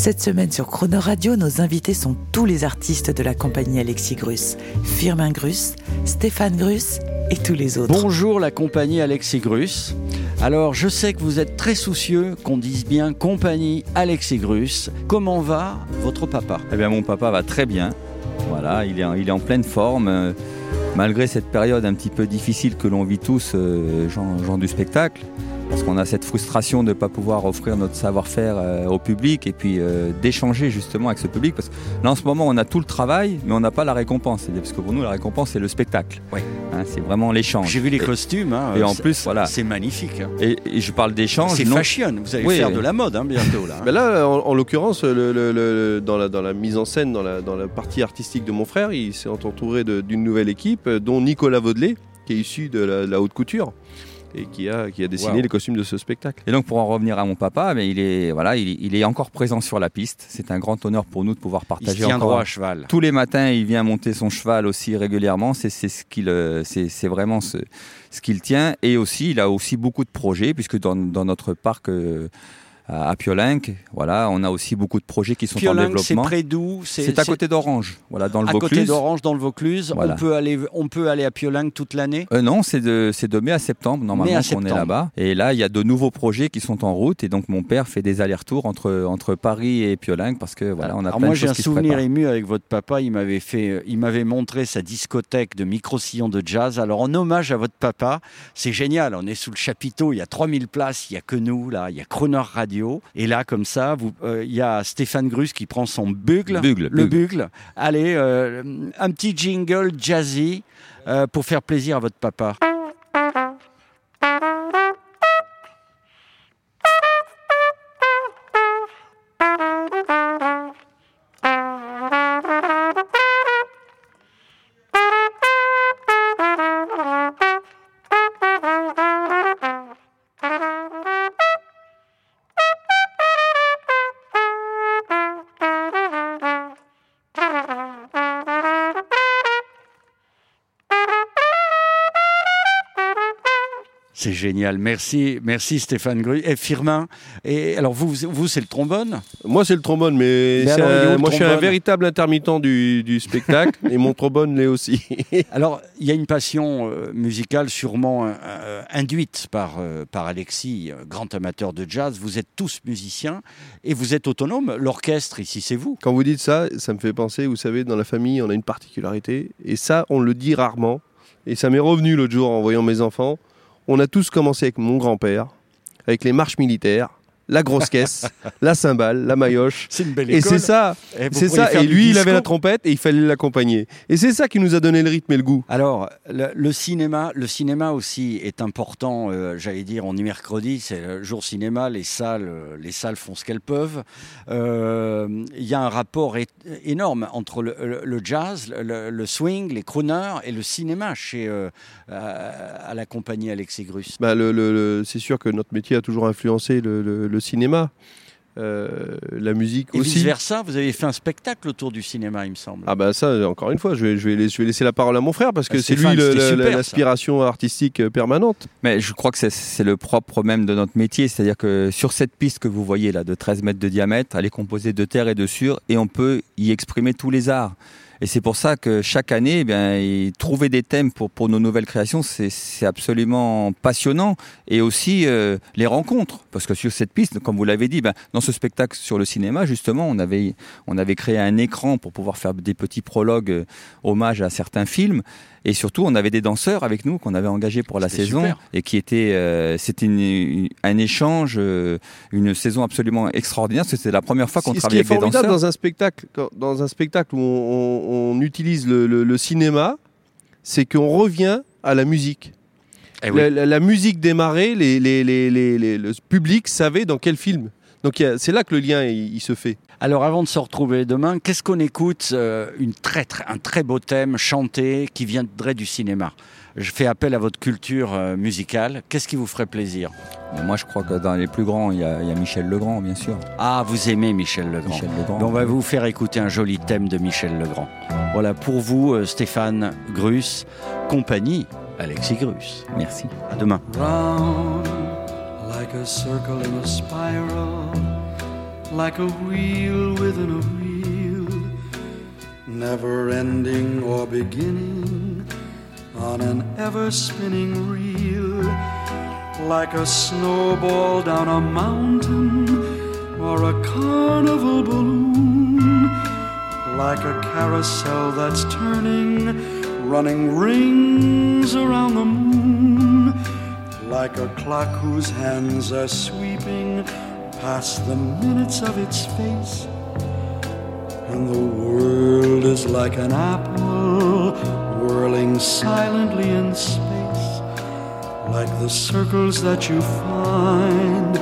Cette semaine sur Croner Radio, nos invités sont tous les artistes de la compagnie Alexis Grus, Firmin Grus, Stéphane Grus et tous les autres. Bonjour la compagnie Alexis Grus. Alors je sais que vous êtes très soucieux qu'on dise bien compagnie Alexis Grus. Comment va votre papa? Eh bien, mon papa va très bien. Voilà, il est, en- il est en pleine forme. euh, malgré cette période un petit peu difficile que l'on vit tous, euh, gens du spectacle, parce qu'on a cette frustration de ne pas pouvoir offrir notre savoir-faire euh, au public et puis euh, d'échanger justement avec ce public. Parce que là, en ce moment, on a tout le travail, mais on n'a pas la récompense. Parce que pour nous, la récompense, c'est le spectacle. Oui. Hein, c'est vraiment l'échange. J'ai vu les Et- costumes. hein, et en c'est- plus, voilà. C'est magnifique. hein. Et, et je parle d'échange. C'est non- fashion. Vous allez Oui. faire de la mode hein, bientôt là. hein. Ben là, en, en l'occurrence, le- le- le- dans, la, dans la mise en scène, dans la, dans la partie artistique de mon frère, il s'est entouré d'une nouvelle équipe, dont Nicolas Vaudelet, qui est issu de la, de la haute couture et qui a, qui a dessiné Wow. les costumes de ce spectacle. Et donc pour en revenir à mon papa, mais il est voilà, il, il est encore présent sur la piste. C'est un grand honneur pour nous de pouvoir Il partager tient encore. droit à cheval. Tous les matins, il vient monter son cheval aussi régulièrement. C'est ce qu'il, euh, c'est vraiment ce, ce qu'il tient. Et aussi, il a aussi beaucoup de projets puisque dans, dans notre parc euh, à Piolenc, voilà, on a aussi beaucoup de projets qui sont en c'est développement. près d'où C'est à côté d'Orange, voilà, dans le à côté Vaucluse. d'Orange dans le Vaucluse. Voilà. On peut aller, on peut aller à Piolenc toute l'année. Euh, non, c'est de, de mai à septembre, normalement, qu'on est là-bas. Et là, il y a de nouveaux projets qui sont en route. Et donc, mon père fait des allers-retours entre, entre Paris et Piolenc parce que, voilà, on a Alors plein moi j'ai un qui souvenir ému avec votre papa. Il m'avait fait, il m'avait montré sa discothèque de micro-sillon de jazz. Alors en hommage à votre papa, c'est génial. On est sous le chapiteau. Il y a 3000 places. Il y a que nous là. Il y a Croner Radio. Et là comme ça, euh, il y a Stéphane Grus qui prend son bugle, Bugle, le bugle. bugle. Allez, euh, un petit jingle jazzy euh, pour faire plaisir à votre papa. C'est génial. Merci, merci Stéphane Grus. Et Firmin. Et alors vous, vous, c'est le trombone? Moi, c'est le trombone, mais, alors, un- moi, je suis un véritable intermittent du, du spectacle et mon trombone l'est aussi. Alors, il y a une passion euh, musicale sûrement euh, euh, induite par, euh, par Alexis, grand amateur de jazz. Vous êtes tous musiciens et vous êtes autonomes. L'orchestre, ici, c'est vous. Quand vous dites ça, ça me fait penser, vous savez, dans la famille, on a une particularité, et ça, on le dit rarement. Et ça m'est revenu l'autre jour en voyant mes enfants. On a tous commencé avec mon grand-père, avec les marches militaires, la grosse caisse, la cymbale, la maillotche. C'est une belle Et c'est ça, c'est ça. Et lui, il avait la trompette et il fallait l'accompagner. Et c'est ça qui nous a donné le rythme et le goût. Alors, le, le cinéma, le cinéma aussi est important. euh, J'allais dire, on est mercredi, c'est le jour cinéma. Les salles, les salles font ce qu'elles peuvent. Euh, Il y a un rapport é- énorme entre le, le- le jazz, le, le swing, les crooners et le cinéma chez euh, à, à la compagnie Alexis Grus. Bah, le- le- le- c'est sûr que notre métier a toujours influencé le, le- cinéma, Euh, la musique Et aussi. vice versa, vous avez fait un spectacle autour du cinéma, il me semble. Ah bah ça, encore une fois, je vais, je vais, laisser, je vais laisser la parole à mon frère parce que Ah, c'est lui l'aspiration artistique euh, permanente. Mais je crois que c'est- c'est le propre même de notre métier. C'est-à-dire que sur cette piste que vous voyez là, de 13 mètres de diamètre, elle est composée de terre et de sur, et on peut y exprimer tous les arts. Et c'est pour ça que chaque année, eh trouver des thèmes pour, nos nouvelles créations, c'est absolument passionnant. Et aussi euh, les rencontres. Parce que sur cette piste, comme vous l'avez dit, ben, dans ce spectacle sur le cinéma, justement, on avait, on avait créé un écran pour pouvoir faire des petits prologues euh, hommage à certains films. Et surtout, on avait des danseurs avec nous qu'on avait engagés pour la saison super. et qui étaient, euh, c'était une- une- un échange, euh, une saison absolument extraordinaire. parce que C'était la première fois qu'on Ce qui travaillait est avec des formidable danseurs. dans un spectacle, quand- dans un spectacle où on, on- on utilise le, le- le cinéma, c'est qu'on revient à la musique. Eh oui. la, la- la musique démarrait, les, les- les- les- les- le public savait dans quel film. Donc c'est là que le lien il, il se fait. Alors avant de se retrouver demain, qu'est-ce qu'on écoute euh, une très, très- Un très beau thème chanté qui viendrait du cinéma? Je fais appel à votre culture euh, musicale. Qu'est-ce qui vous ferait plaisir? Mais moi, je crois que dans les plus grands, il y a, il y a Michel Legrand, bien sûr. Ah, vous aimez Michel Legrand. Michel Legrand. On va vous faire écouter un joli thème de Michel Legrand. Voilà pour vous, euh, Stéphane Grus, compagnie Alexis Grus. Merci. À demain. round like a circle in a spiral, like a wheel within a wheel, never ending or beginning on an ever spinning reel, like a snowball down a mountain or a carnival balloon, like a carousel that's turning, running rings around the moon like a clock whose hands are sweeping past the minutes of its face. And the world is like an apple whirling silently in space, like the circles that you find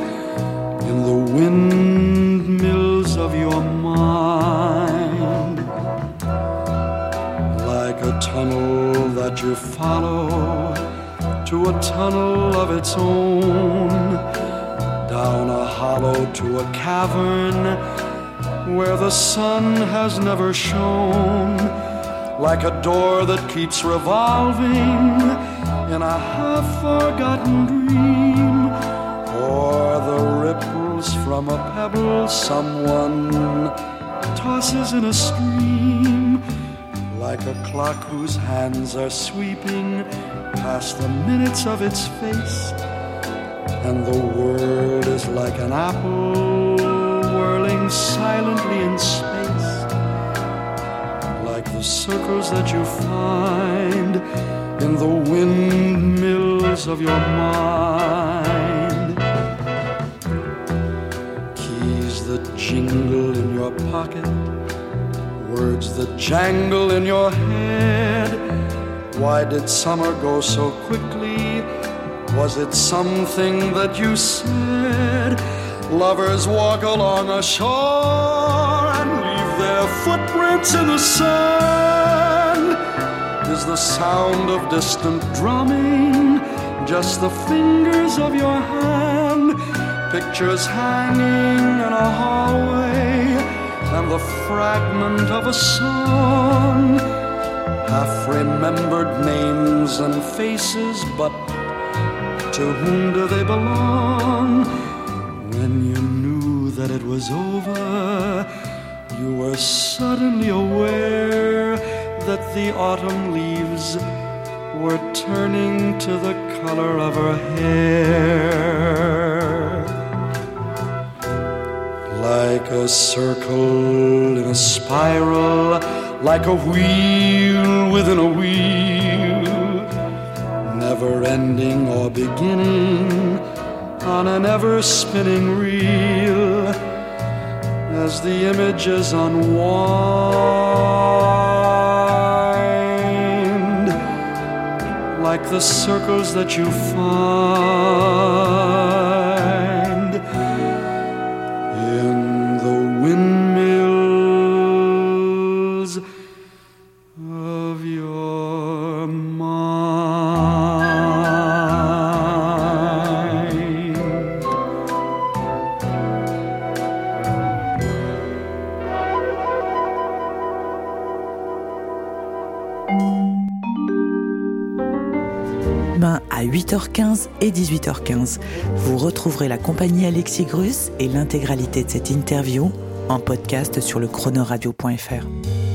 in the windmills of your mind, like a tunnel that you follow to a tunnel of its own, down a hollow to a cavern where the sun has never shone, like a door that keeps revolving in a half forgotten dream, or the ripples from a pebble someone tosses in a stream like a clock whose hands are sweeping past the minutes of its face. And the world is like an apple whirling silently in space, like the circles that you find in the windmills of your mind. Keys that jingle in your pocket words that jangle in your head. Why did summer go so quickly? Was it something that you said? Lovers walk along a shore and leave their footprints in the sand. Is the sound of distant drumming just the fingers of your hand? Pictures hanging in a hallway and the fragment of a song. Half remembered names and faces, but to whom do they belong? When you knew that it was over, you were suddenly aware that the autumn leaves were turning to the color of her hair like a circle in a spiral, like a wheel within a wheel, never ending or beginning on an ever spinning reel, as the images unwind, like the circles that you find à 8h15 et 18h15, vous retrouverez la compagnie Alexis Grus et l'intégralité de cette interview en podcast sur le chronoradio.fr.